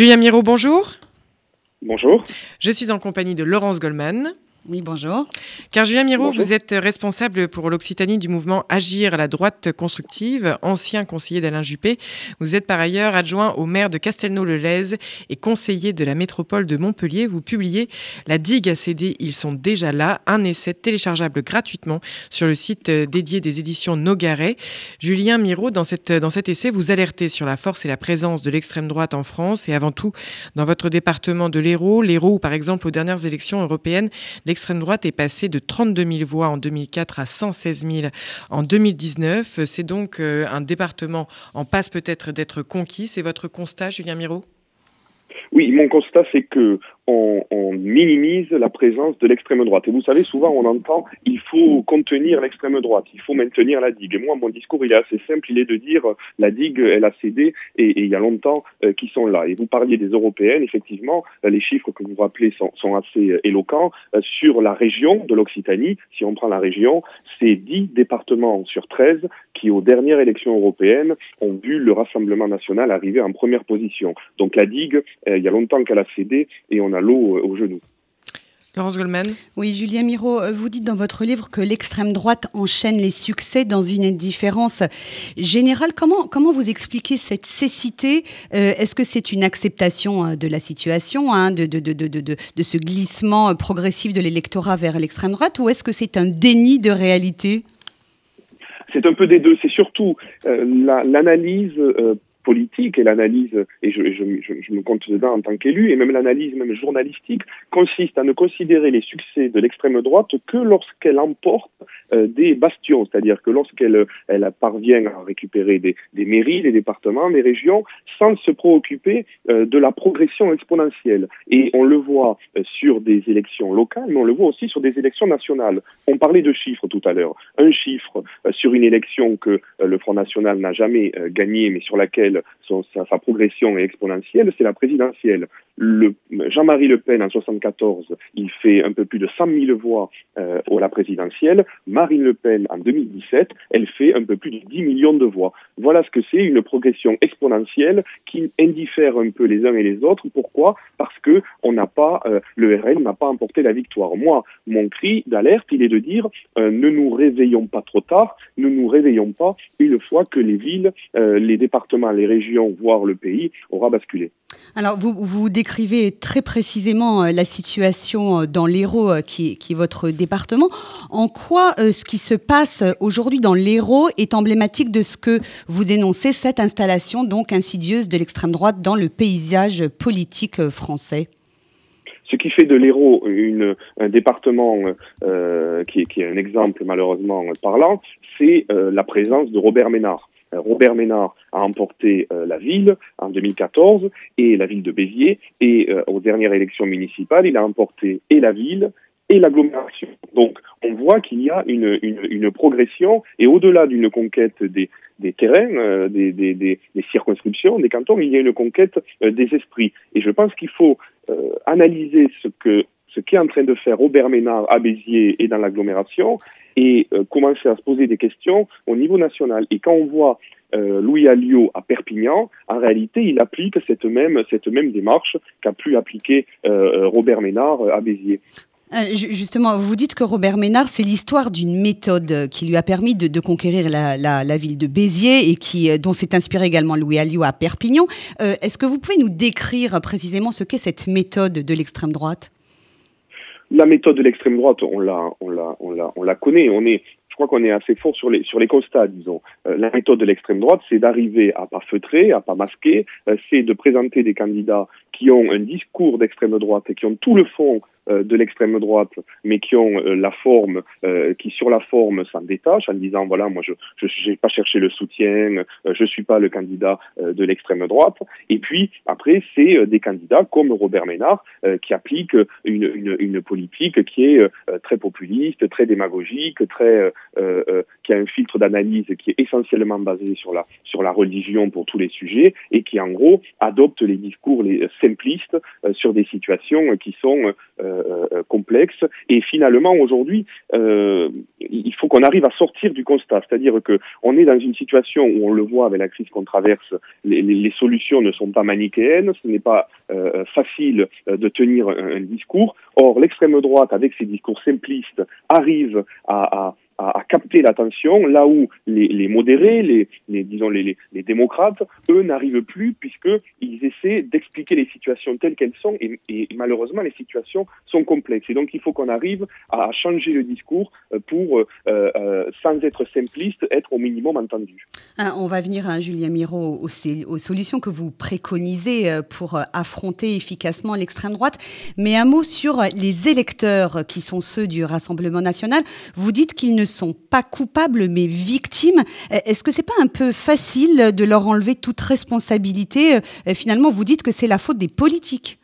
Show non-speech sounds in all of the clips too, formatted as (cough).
Julien Miro, bonjour. Bonjour. Je suis en compagnie de Laurence Goldman. Oui, bonjour. Car Julien Miro, vous êtes responsable pour l'Occitanie du mouvement Agir à la droite constructive, ancien conseiller d'Alain Juppé. Vous êtes par ailleurs adjoint au maire de Castelnau-le-Lez et conseiller de la métropole de Montpellier. Vous publiez La digue à céder, ils sont déjà là, un essai téléchargeable gratuitement sur le site dédié des éditions Nogaret. Julien Miro, dans, cette, dans cet essai, vous alertez sur la force et la présence de l'extrême droite en France et avant tout dans votre département de l'Hérault. L'Hérault, par exemple, aux dernières élections européennes, l'extrême droite est passée de 32 000 voix en 2004 à 116 000 en 2019. C'est donc euh, un département en passe peut-être d'être conquis. C'est votre constat, Julien Miro? Oui, mon constat, c'est que on, minimise la présence de l'extrême droite. Et vous savez, souvent on entend il faut contenir l'extrême droite, il faut maintenir la digue. Et moi, mon discours, il est assez simple, il est de dire la digue, elle a cédé et, il y a longtemps euh, qu'ils sont là. Et vous parliez des européennes, effectivement, euh, les chiffres que vous rappelez sont, assez euh, éloquents. Euh, sur la région de l'Occitanie, si on prend la région, c'est 10 départements sur 13 qui, aux dernières élections européennes, ont vu le Rassemblement national arriver en première position. Donc la digue, il y a longtemps qu'elle a cédé et on a l'eau au genou. Laurence Goldman. Oui, Julien Miro, vous dites dans votre livre que l'extrême droite enchaîne les succès dans une indifférence générale. Comment, comment vous expliquez cette cécité? Euh, Est-ce que c'est une acceptation de la situation, hein, de, de, de, de, de ce glissement progressif de l'électorat vers l'extrême droite, ou est-ce que c'est un déni de réalité? C'est un peu des deux. C'est surtout euh, l'analyse la, euh, politique et l'analyse, et je, me compte dedans en tant qu'élu, et même l'analyse même journalistique, consiste à ne considérer les succès de l'extrême droite que lorsqu'elle emporte euh, des bastions, c'est-à-dire que lorsqu'elle elle parvient à récupérer des, des, mairies, des départements, des régions, sans se préoccuper euh, de la progression exponentielle. Et on le voit euh, sur des élections locales, mais on le voit aussi sur des élections nationales. On parlait de chiffres tout à l'heure. Un chiffre sur une élection que le Front National n'a jamais euh, gagné, mais sur laquelle son, sa, sa, progression est exponentielle, c'est la présidentielle. Jean-Marie Le Pen en 74, il fait un peu plus de 100 000 voix euh, la présidentielle. Marine Le Pen en 2017, elle fait un peu plus de 10 millions de voix. Voilà ce que c'est une progression exponentielle qui indiffère un peu les uns et les autres. Pourquoi? Parce que on n'a pas, euh, le RN n'a pas emporté la victoire. Moi, mon cri d'alerte, il est de dire euh, ne nous réveillons pas trop tard, ne nous réveillons pas une fois que les villes, euh, les départements, les régions, voire le pays aura basculé. Alors, vous, vous décrivez très précisément la situation dans l'Hérault, qui, qui, est votre département. En quoi euh, ce qui se passe aujourd'hui dans l'Hérault est emblématique de ce que vous dénoncez, cette installation donc insidieuse de l'extrême droite dans le paysage politique français? Ce qui fait de l'Hérault un département euh, qui, est, un exemple malheureusement parlant, c'est euh, la présence de Robert Ménard. Robert Ménard a emporté euh, la ville en 2014 et la ville de Béziers et euh, aux dernières élections municipales, il a emporté et la ville et l'agglomération. Donc, on voit qu'il y a une, une, une progression et au-delà d'une conquête des, des terrains, euh, des, des, des, circonscriptions, des cantons, il y a une conquête des esprits. Et je pense qu'il faut analyser ce que ce qu'est en train de faire Robert Ménard à Béziers et dans l'agglomération et euh, commencer à se poser des questions au niveau national. Et quand on voit euh, Louis Alliot à Perpignan, en réalité, il applique cette même, cette même démarche qu'a pu appliquer euh, Robert Ménard à Béziers. Justement, vous dites que Robert Ménard, c'est l'histoire d'une méthode qui lui a permis de, conquérir la, la, ville de Béziers et qui, dont s'est inspiré également Louis Alliot à Perpignan. Est-ce que vous pouvez nous décrire précisément ce qu'est cette méthode de l'extrême droite? La méthode de l'extrême droite, on la, on la, on la, on la connaît. On est, je crois qu'on est assez fort sur les, constats, disons. Euh, la méthode de l'extrême droite, c'est d'arriver à pas feutrer, à pas masquer, euh, c'est de présenter des candidats qui ont un discours d'extrême droite et qui ont tout le fond de l'extrême droite, mais qui ont euh, la forme, euh, qui sur la forme s'en détachent en disant voilà, moi je je n'ai pas cherché le soutien, je suis pas le candidat de l'extrême droite. Et puis après, c'est des candidats comme Robert Ménard qui appliquent une, une, une, politique qui est très populiste, très démagogique, très qui a un filtre d'analyse qui est essentiellement basé sur la sur la religion pour tous les sujets et qui en gros adopte les discours les simpliste sur des situations qui sont complexes. Et finalement, aujourd'hui, il faut qu'on arrive à sortir du constat, c'est-à-dire que on est dans une situation où on le voit avec la crise qu'on traverse, les, solutions ne sont pas manichéennes, ce n'est pas facile de tenir un discours. Or, l'extrême droite, avec ses discours simplistes, arrive à, à à, capter l'attention, là où les, modérés, les, disons les, démocrates, eux n'arrivent plus puisqu'ils essaient d'expliquer les situations telles qu'elles sont et, et, malheureusement les situations sont complexes. Et donc il faut qu'on arrive à changer le discours euh, pour, euh, euh, sans être simpliste, être au minimum entendu. Ah, on va venir à Julien Miro aux, aux, solutions que vous préconisez pour affronter efficacement l'extrême droite. Mais un mot sur les électeurs qui sont ceux du Rassemblement national. Vous dites qu'ils ne sont pas coupables mais victimes. Est-ce que c'est pas un peu facile de leur enlever toute responsabilité Finalement, vous dites que c'est la faute des politiques.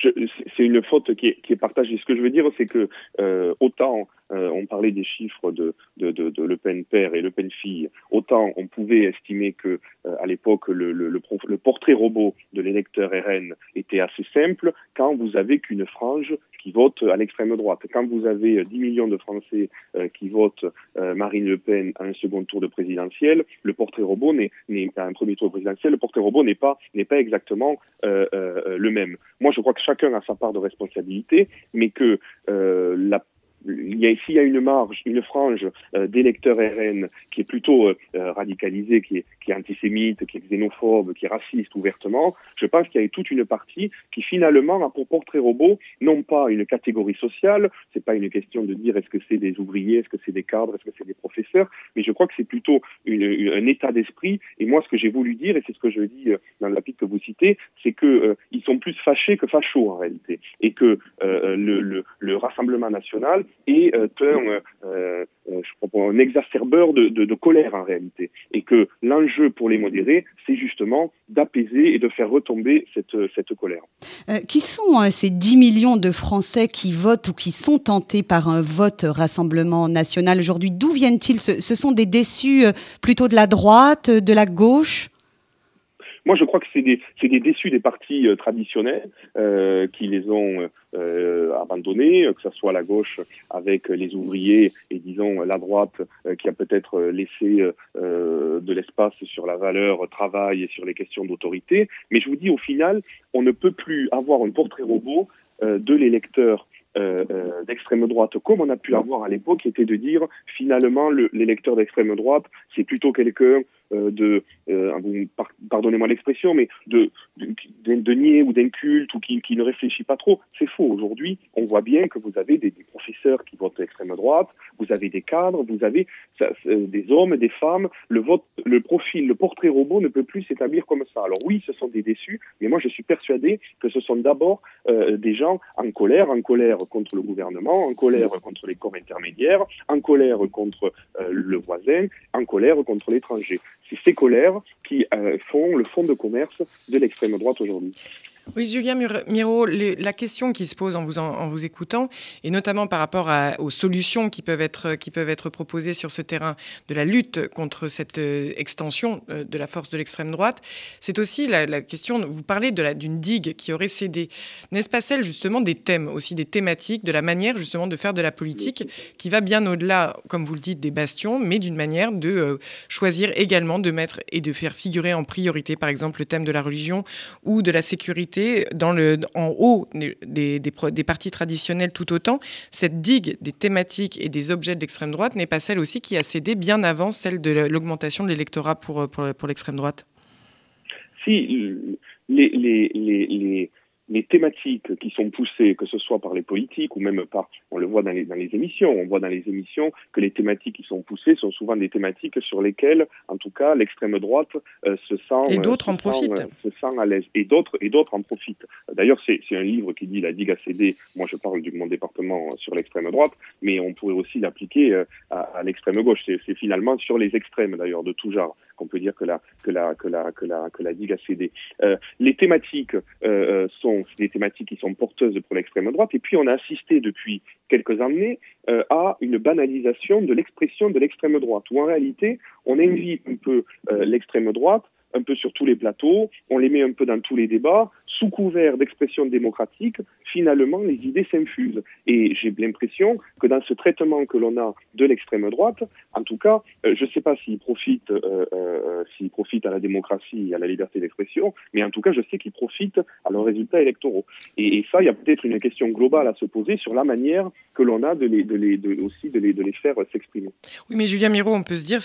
C'est une faute qui est, partagée. Ce que je veux dire, c'est que euh, autant euh, on parlait des chiffres de, de, de, de, Le Pen père et Le Pen fille. Autant on pouvait estimer que euh, à l'époque le, le, le, portrait robot de l'électeur RN était assez simple quand vous avez qu'une frange qui vote à l'extrême droite. Quand vous avez 10 millions de Français euh, qui votent Marine Le Pen à un second tour de présidentiel, le portrait robot n'est pas un premier tour présidentiel, le portrait robot n'est pas n'est pas exactement le même. Moi, je crois que chacun a sa part de responsabilité, mais que la il y a ici il y a une marge, une frange euh, d'électeurs RN qui est plutôt euh, euh, radicalisée, qui est, qui est antisémite, qui est xénophobe, qui est raciste ouvertement. Je pense qu'il y a toute une partie qui finalement a pour portrait robot non pas une catégorie sociale, c'est pas une question de dire est-ce que c'est des ouvriers, est-ce que c'est des cadres, est-ce que c'est des professeurs, mais je crois que c'est plutôt une, un état d'esprit. Et moi, ce que j'ai voulu dire, et c'est ce que je dis dans la pique que vous citez, c'est que ils sont plus fâchés que fachos en réalité, et que le, le, le Rassemblement national euh, un, euh, euh, je un exacerbeur de, colère en réalité. Et que l'enjeu pour les modérés, c'est justement d'apaiser et de faire retomber cette, cette colère. qui sont ces 10 millions de Français qui votent ou qui sont tentés par un vote Rassemblement national aujourd'hui? D'où viennent-ils? Ce sont des déçus plutôt de la droite, de la gauche? Moi, je crois que c'est des, des, déçus des partis euh, traditionnels euh, qui les ont euh, abandonnés, que ce soit la gauche avec les ouvriers et disons la droite qui a peut-être laissé de l'espace sur la valeur travail et sur les questions d'autorité. Mais je vous dis, au final, on ne peut plus avoir un portrait robot de l'électeur d'extrême droite, comme on a pu avoir à l'époque, qui était de dire finalement l'électeur d'extrême droite, c'est plutôt quelqu'un de, euh, pardonnez-moi l'expression, mais de, de, de, nier ou d'inculte ou qui, qui, ne réfléchit pas trop. C'est faux. Aujourd'hui, on voit bien que vous avez des, des, professeurs qui votent extrême droite, vous avez des cadres, vous avez ça, des hommes, des femmes. Le vote, le profil, le portrait robot ne peut plus s'établir comme ça. Alors oui, ce sont des déçus, mais moi je suis persuadé que ce sont d'abord euh, des gens en colère, en colère contre le gouvernement, en colère contre les corps intermédiaires, en colère contre euh, le voisin, en colère contre l'étranger c'est ces colères qui euh, font le fond de commerce de l'extrême droite aujourd'hui. Oui, Julien Miro, la question qui se pose en vous, écoutant, et notamment par rapport aux solutions qui peuvent, être, qui peuvent être proposées sur ce terrain de la lutte contre cette euh, extension euh, de la force de l'extrême droite, c'est aussi la, question, vous parlez d'une digue qui aurait cédé. N'est-ce pas celle justement des thèmes, aussi des thématiques, de la manière justement de faire de la politique qui va bien au-delà, comme vous le dites, des bastions, mais d'une manière de euh, choisir également de mettre et de faire figurer en priorité, par exemple, le thème de la religion ou de la sécurité dans le, en haut des, des, partis traditionnels tout autant, cette digue des thématiques et des objets de l'extrême droite n'est pas celle aussi qui a cédé bien avant celle de l'augmentation de l'électorat pour, pour, pour l'extrême droite? Si, les, les, les, les thématiques qui sont poussées, que ce soit par les politiques ou même par, on le voit dans les, dans les émissions, on voit dans les émissions que les thématiques qui sont poussées sont souvent des thématiques sur lesquelles, en tout cas, l'extrême droite euh, se sent et d'autres en profitent, se sent à l'aise et d'autres et d'autres en profitent. D'ailleurs, c'est un livre qui dit la digue a cédé. Moi, je parle du mon département sur l'extrême droite, mais on pourrait aussi l'appliquer euh, à, à l'extrême gauche. C'est finalement sur les extrêmes d'ailleurs de tout genre qu'on peut dire que la que la que la que la que la digue a cédé. Euh, les thématiques euh, sont des thématiques qui sont porteuses pour l'extrême droite, et puis on a assisté depuis quelques années euh, à une banalisation de l'expression de l'extrême droite, où en réalité on invite un peu l'extrême droite un peu sur tous les plateaux, on les met un peu dans tous les débats, sous couvert d'expression démocratique, finalement, les idées s'infusent. Et j'ai l'impression que dans ce traitement que l'on a de l'extrême droite, en tout cas, euh, je ne sais pas s'il profite, euh, euh, profite à la démocratie et à la liberté d'expression, mais en tout cas, je sais qu'il profite à leurs résultats électoraux. Et, ça, il y a peut-être une question globale à se poser sur la manière que l'on a de les, de les, aussi de les, de les faire s'exprimer. Oui, mais Julien Miro, on peut se dire,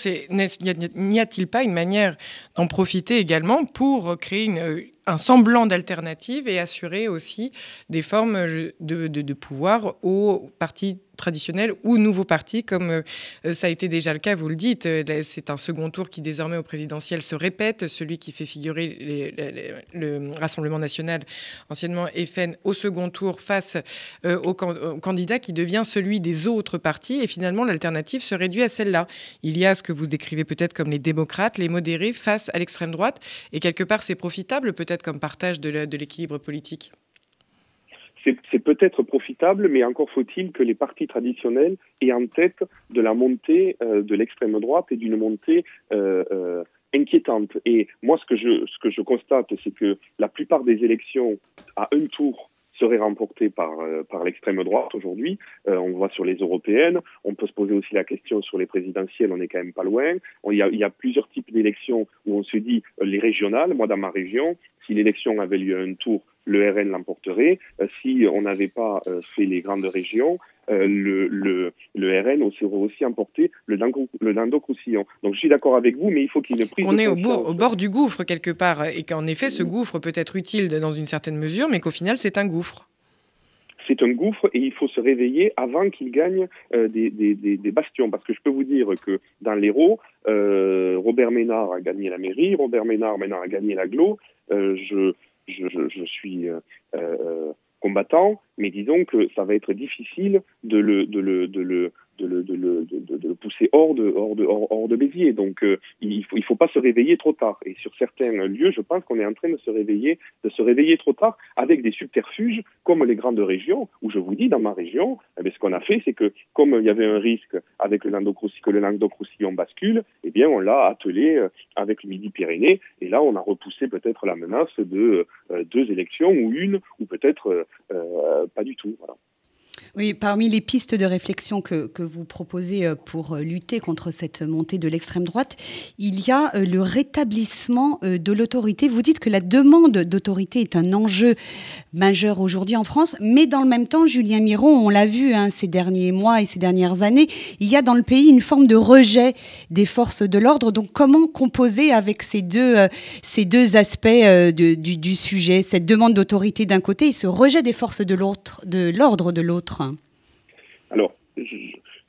n'y a-t-il pas une manière d'en profiter également pour créer une, un semblant d'alternative et assurer aussi des formes de, pouvoir aux partis traditionnels ou nouveaux partis, comme euh, ça a été déjà le cas, vous le dites. Euh, c'est un second tour qui désormais au présidentiel se répète, celui qui fait figurer le Rassemblement national, anciennement FN, au second tour face euh, au, candidat qui devient celui des autres partis. Et finalement, l'alternative se réduit à celle-là. Il y a ce que vous décrivez peut-être comme les démocrates, les modérés face à l'extrême droite. Et quelque part, c'est profitable peut-être comme partage de l'équilibre politique? C'est peut-être profitable, mais encore faut-il que les partis traditionnels aient en tête de la montée euh, de l'extrême droite et d'une montée euh, euh, inquiétante. Et moi, ce que je, ce que je constate, c'est que la plupart des élections à un tour seraient remportées par, par l'extrême droite aujourd'hui. on voit sur les européennes. On peut se poser aussi la question sur les présidentielles. On n'est quand même pas loin. il, y a, plusieurs types d'élections où on se dit les régionales. Moi, dans ma région, si l'élection avait lieu à un tour, le RN l'emporterait. Euh, si on n'avait pas euh, fait les grandes régions, euh, le, RN aurait aussi emporté le, le Languedoc-Roussillon. Donc je suis d'accord avec vous, mais il faut qu'il y ait une prise On est au, au, bord du gouffre quelque part, et qu'en effet ce gouffre peut être utile dans une certaine mesure, mais qu'au final c'est un gouffre. C'est un gouffre et il faut se réveiller avant qu'il gagne des, des, des, bastions. Parce que je peux vous dire que dans l'Hérault, euh, Robert Ménard a gagné la mairie, Robert Ménard maintenant a gagné l'aglo. Euh, je, je, je, je suis euh, euh, combattant, mais disons que ça va être difficile de le, de le, de le, de le, de le, de, le pousser hors de, hors de, hors, de Béziers. Donc euh, il faut, il faut pas se réveiller trop tard. Et sur certains lieux, je pense qu'on est en train de se réveiller, de se réveiller trop tard avec des subterfuges comme les grandes régions, où je vous dis, dans ma région, eh ce qu'on a fait, c'est que comme il y avait un risque avec le languedoc que le Languedoc-Roussillon bascule, eh bien on l'a attelé euh, avec le Midi-Pyrénées, et là on a repoussé peut-être la menace de euh, deux élections, ou une, ou peut-être pas du tout. Voilà. Oui, parmi les pistes de réflexion que, vous proposez euh, pour euh, lutter contre cette montée de l'extrême droite, il y a euh, le rétablissement de l'autorité. Vous dites que la demande d'autorité est un enjeu majeur aujourd'hui en France, mais dans le même temps, Julien Miron, on l'a vu hein, ces derniers mois et ces dernières années, il y a dans le pays une forme de rejet des forces de l'ordre. Donc comment composer avec ces deux, ces deux aspects du, du, sujet, cette demande d'autorité d'un côté et ce rejet des forces de l'ordre de l'autre? Alors,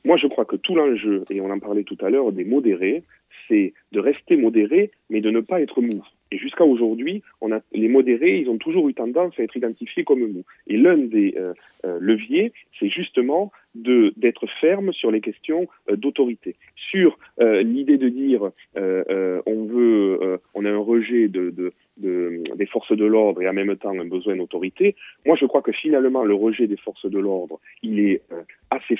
moi je crois que tout l'enjeu, et on en parlait tout à l'heure, des modérés, c'est de rester modéré, mais de ne pas être mou. Et jusqu'à aujourd'hui, on a, les modérés, ils ont toujours eu tendance à être identifiés comme mou. Et l'un des euh, euh, leviers, c'est justement d'être ferme sur les questions euh, d'autorité. Sur l'idée de dire on veut, on a un rejet de, de, de, des forces de l'ordre et en même temps un besoin d'autorité, moi je crois que finalement le rejet des forces de l'ordre, il est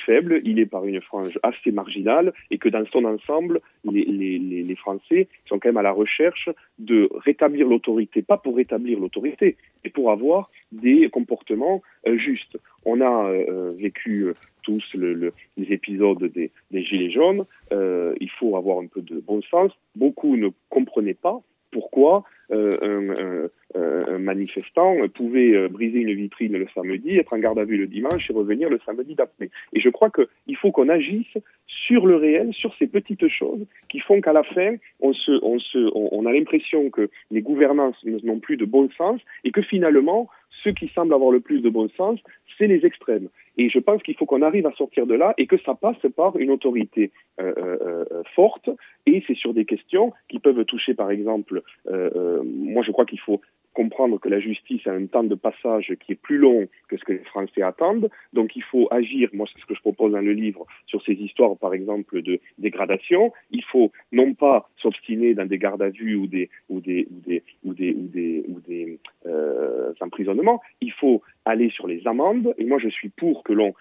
faible, il est par une frange assez marginale et que dans son ensemble, les, Français sont quand même à la recherche de rétablir l'autorité, pas pour rétablir l'autorité, mais pour avoir des comportements euh, justes. On a euh, vécu tous le, le, les épisodes des, des Gilets jaunes, il faut avoir un peu de bon sens. Beaucoup ne comprenaient pas pourquoi euh, un, manifestant pouvait euh, briser une vitrine le samedi, être en garde à vue le dimanche et revenir le samedi d'après. Et je crois qu'il faut qu'on agisse sur le réel, sur ces petites choses qui font qu'à la fin, on, on a l'impression que les gouvernances n'ont plus de bon sens et que finalement, ceux qui semblent avoir le plus de bon sens, c'est les extrêmes. Et je pense qu'il faut qu'on arrive à sortir de là et que ça passe par une autorité euh, euh, euh forte. Et c'est sur des questions qui peuvent toucher, par exemple, moi je crois qu'il faut comprendre que la justice a un temps de passage qui est plus long que ce que les Français attendent. Donc il faut agir, moi c'est ce que je propose dans le livre, sur ces histoires par exemple de dégradation. Il faut non pas s'obstiner dans des gardes à vue ou des ou des ou des ou des ou des, ou des euh, emprisonnements. Il faut aller sur les amendes. Et moi, je suis pour que l'on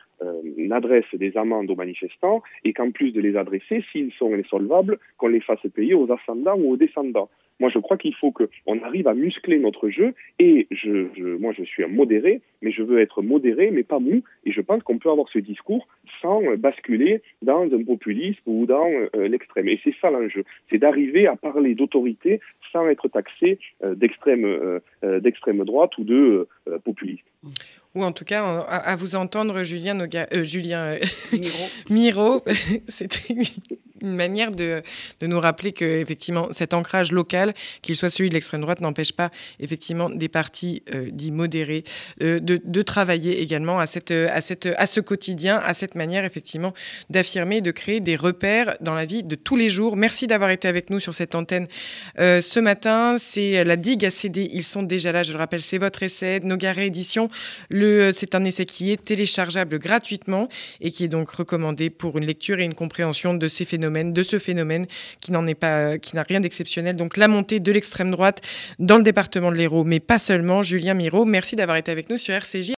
adresse des amendes aux manifestants et qu'en plus de les adresser, s'ils sont insolvables, qu'on les fasse payer aux ascendants ou aux descendants. Moi, je crois qu'il faut qu'on arrive à muscler notre jeu. Et je, moi, je suis un modéré, mais je veux être modéré, mais pas mou. Et je pense qu'on peut avoir ce discours sans basculer dans un populisme ou dans euh, l'extrême. Et c'est ça l'enjeu, c'est d'arriver à parler d'autorité sans être taxé euh, euh, d'extrême droite ou de populisme ou en tout cas à, vous entendre, Julien, Julien Miro, (laughs) Miro (laughs) c'était une manière de, de, nous rappeler que effectivement cet ancrage local, qu'il soit celui de l'extrême droite, n'empêche pas effectivement des partis euh, dits modérés euh, de, de, travailler également à, cette, à, cette, à ce quotidien, à cette manière effectivement d'affirmer, de créer des repères dans la vie de tous les jours. Merci d'avoir été avec nous sur cette antenne euh, ce matin. C'est la digue à CD, ils sont déjà là, je le rappelle, c'est votre essai, Nogaré Édition. C'est un essai qui est téléchargeable gratuitement et qui est donc recommandé pour une lecture et une compréhension de ces phénomènes de ce phénomène qui n'en est pas, qui n'a rien d'exceptionnel. Donc la montée de l'extrême droite dans le département de l'Hérault, mais pas seulement. Julien Miro, merci d'avoir été avec nous sur RCJ.